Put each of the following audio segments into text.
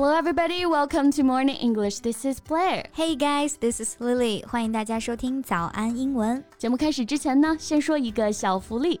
Hello, everybody. Welcome to Morning English. This is Blair. Hey guys, this is Lily. 欢迎大家收听早安英文。节目开始之前呢，先说一个小福利。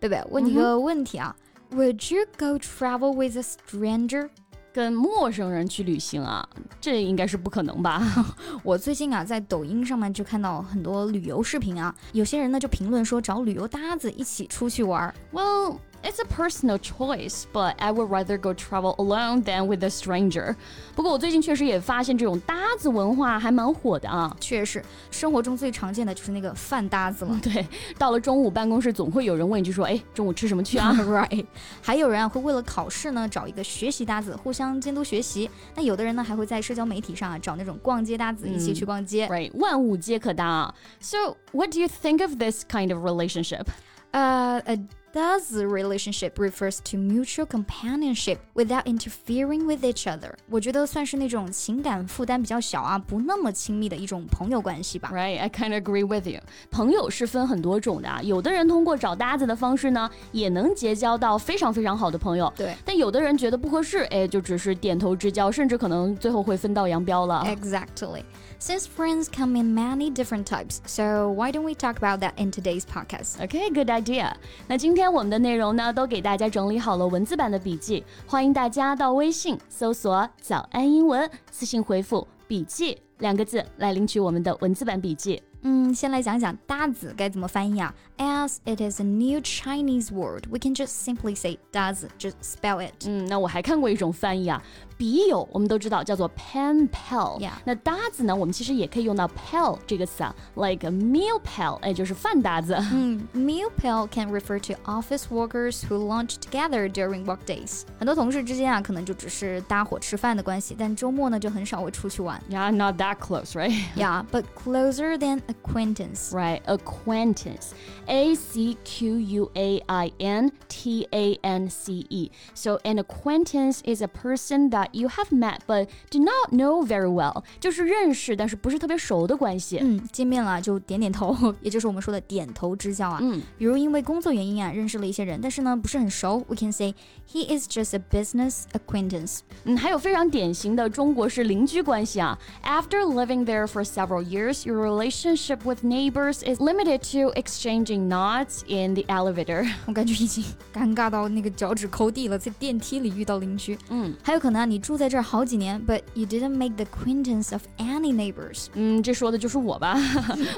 贝贝，问你个问题啊、嗯、，Would you go travel with a stranger？跟陌生人去旅行啊，这应该是不可能吧？我最近啊，在抖音上面就看到很多旅游视频啊，有些人呢就评论说找旅游搭子一起出去玩。Well. It's a personal choice, but I would rather go travel alone than with a stranger. 不过我最近确实也发现这种搭子文化还蛮火的啊。确实，生活中最常见的就是那个饭搭子了。对，到了中午办公室总会有人问一句说：“哎，中午吃什么去啊？” Right。还有人啊会为了考试呢找一个学习搭子，互相监督学习。那有的人呢还会在社交媒体上啊找那种逛街搭子，一起去逛街。Right，万物皆可搭。So what do you think of this kind of relationship? Uh, a Does the relationship refers to mutual companionship without interfering with each other？我觉得算是那种情感负担比较小啊，不那么亲密的一种朋友关系吧。 Right, I kind of agree with you. 朋友是分很多种的啊，有的人通过找搭子的方式呢，也能结交到非常非常好的朋友。对，但有的人觉得不合适，哎，就只是点头之交，甚至可能最后会分道扬镳了。 Exactly. Since friends come in many different types, so why don't we talk about that in today's podcast? Okay, good idea. 那今天我们的内容呢，都给大家整理好了文字版的笔记，欢迎大家到微信搜索“早安英文”，私信回复“笔记”两个字来领取我们的文字版笔记。嗯，先来讲讲搭子该怎么翻译啊？As it is a new Chinese word, we can just simply say 搭子，just spell it。嗯，那我还看过一种翻译啊， 笔友我们都知道叫做 pen pal，、 Yeah. 那搭子呢，我们其实也可以用到 pal 这个词啊，like a meal pal，哎，就是饭搭子。嗯，meal pal can refer to office workers who lunch together during work days。很多同事之间啊，可能就只是搭伙吃饭的关系，但周末呢就很少会出去玩。 Yeah, not that close, right? Yeah, but closer than acquaintance. Right, acquaintance. A C Q U A I N T A N C E. So an acquaintance is a person that you have met but do not know very well. 就是认识但是不是特别熟的关系。嗯，见面了就点点头，也就是我们说的点头之交啊。嗯，比如因为工作原因啊，认识了一些人，但是呢不是很熟，we can say he is just a business acquaintance。嗯，还有非常典型的中国式邻居关系啊。After living there for several years, your relationship with neighbors is limited to exchanging nods in the elevator. 我感觉已经尴尬到那个脚趾抠地了，在电梯里遇到邻居。嗯还有可能啊，你 住在这儿好几年，but you didn't make the acquaintance of any neighbors。嗯，这说的就是我吧，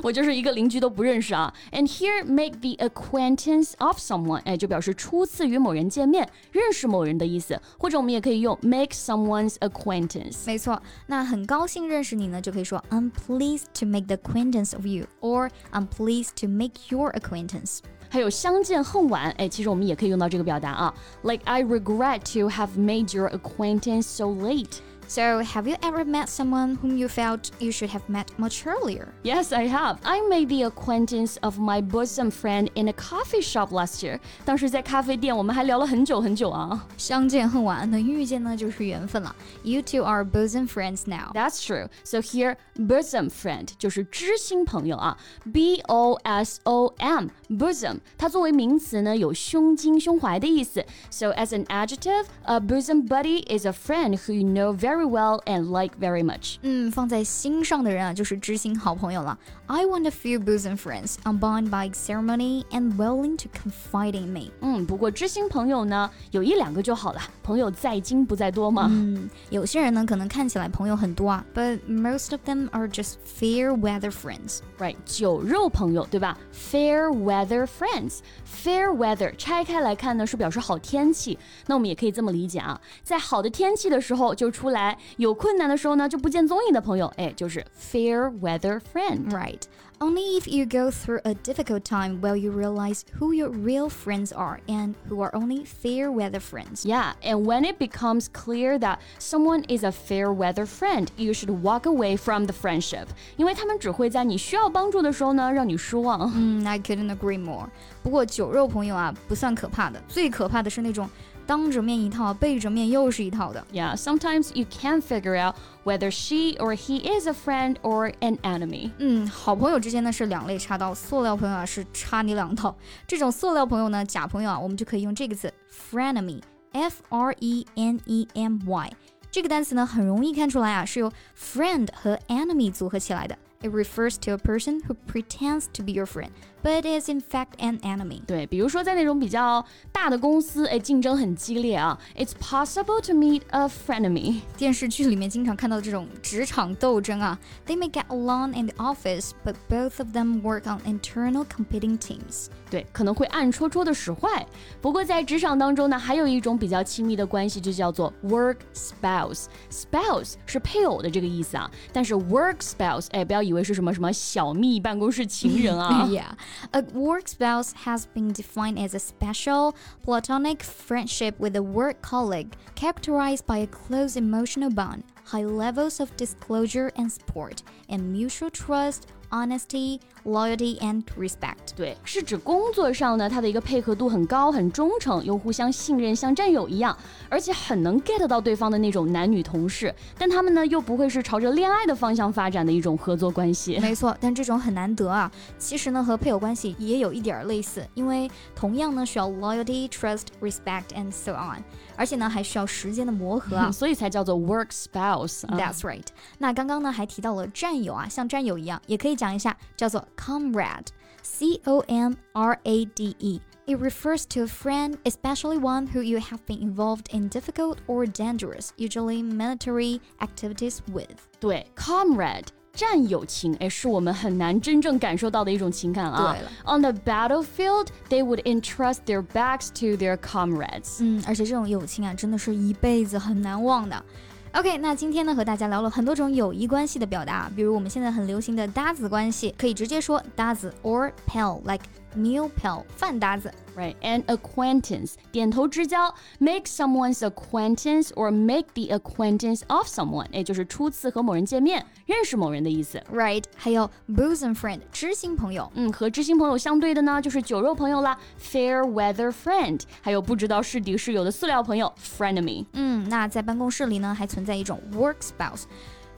我就是一个邻居都不认识啊。And here make the acquaintance of someone，哎，就表示初次与某人见面，认识某人的意思，或者我们也可以用 make someone's acquaintance。没错，那很高兴认识你呢，就可以说 I'm pleased to make the acquaintance of you，or I'm pleased to make your acquaintance。 还有相见恨晚，哎，其实我们也可以用到这个表达啊，like I regret to have made your acquaintance so late。 So have you ever met someone whom you felt you should have met much earlier？ Yes, I have. I made the acquaintance of my bosom friend in a coffee shop last year. 当时在咖啡店，我们还聊了很久很久啊。相见恨晚，能遇见呢就是缘分了。You two are bosom friends now。 That's true. So here, bosom friend 就是知心朋友啊，B O S O M bosom，它作为名词呢有胸襟、胸怀的意思。So as an adjective, a bosom buddy is a friend who you know very well and like very much. 嗯，放在心上的人啊，就是知心好朋友了。I want a few bosom friends, unbound by ceremony and willing to confide in me。嗯，不过知心朋友呢，有一两个就好了。朋友在精不在多嘛。嗯，有些人呢可能看起来朋友很多啊，but most of them are just fair weather friends。 Right，酒肉朋友，对吧？Fair weather friends。Fair weather 拆开来看呢，是表示好天气。那我们也可以这么理解啊，在好的天气的时候就出来 来，有困难的时候呢就不见踪影的朋友，哎，就是 fair weather friend。 Right. Only if you go through a difficult time will you realize who your real friends are and who are only fair weather friends. Yeah, and when it becomes clear that someone is a fair weather friend, you should walk away from the friendship. 因为他们只会在你需要帮助的时候呢，让你失望。嗯，I couldn't agree more. 不过酒肉朋友啊，不算可怕的，最可怕的是那种 当着面一套，背着面又是一套的。Yeah, sometimes you can't figure out whether she or he is a friend or an enemy. 嗯，好朋友之间呢是两肋插刀，塑料朋友啊是插你两刀。这种塑料朋友呢，假朋友啊，我们就可以用这个词 frenemy，f r e n e m y。这个单词呢很容易看出来啊，是由 friend 和 enemy 组合起来的。It refers to a person who pretends to be your friend, but is in fact an enemy. 对，比如说在那种比较大的公司，哎，竞争很激烈啊，It's possible to meet a frenemy。电视剧里面经常看到这种职场斗争啊，They may get along in the office, but both of them work on internal competing teams. 对，可能会暗戳戳的使坏。不过在职场当中呢，还有一种比较亲密的关系，就叫做 work spouse。spouse 是配偶的这个意思啊，但是 work spouse，哎，不要 以为是什么什么小蜜办公室情人啊。 yeah. A work spouse has been defined as a special platonic friendship with a work colleague characterized by a close emotional bond, high levels of disclosure and support, and mutual trust, honesty, loyalty, and respect. 对，是指工作上呢，他的一个配合度很高、很忠诚，又互相信任，像战友一样，而且很能 get 到对方的那种男女同事。但他们呢，又不会是朝着恋爱的方向发展的一种合作关系。没错，但这种很难得啊。其实呢，和配偶关系也有一点儿类似，因为同样呢需要 loyalty, trust, respect, and so on，而且呢还需要时间的磨合啊。所以才叫做 work spouse 啊。That's right。那刚刚呢还提到了战友啊，像战友一样，也可以讲一下，叫做 comrade，c o m r a d e。It refers to a friend, especially one who you have been involved in difficult or dangerous, usually military activities with. 对，comrade。战友情，哎，是我们很难真正感受到的一种情感啊。对了 On the battlefield, they would entrust their backs to their comrades. 嗯，而且这种友情啊，真的是一辈子很难忘的。 OK，那今天呢和大家聊了很多种友谊关系的表达，比如我们现在很流行的搭子关系，可以直接说搭子 or pal，like meal pal，饭搭子。 Right, and acquaintance, 点头之交，make someone's acquaintance or make the acquaintance of someone，也就是初次和某人见面，认识某人的意思。 Right，还有 bosom friend，知心朋友。嗯，和知心朋友相对的呢，就是酒肉朋友啦，fair weather friend，还有不知道是敌是友的塑料朋友，frenemy。嗯，那在办公室里呢，还存在一种 work spouse，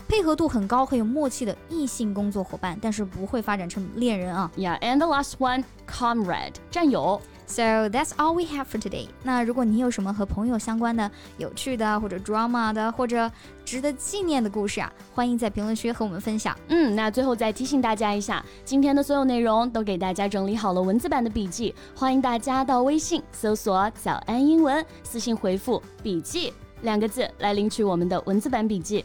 配合度很高、很有默契的异性工作伙伴，但是不会发展成恋人啊。Yeah, and the last one, comrade，战友。So that's all we have for today. 那如果你有什么和朋友相关的、有趣的或者 drama 的或者值得纪念的故事啊，欢迎在评论区和我们分享。嗯，那最后再提醒大家一下，今天的所有内容都给大家整理好了文字版的笔记，欢迎大家到微信搜索“早安英文”，私信回复“笔记”两个字来领取我们的文字版笔记。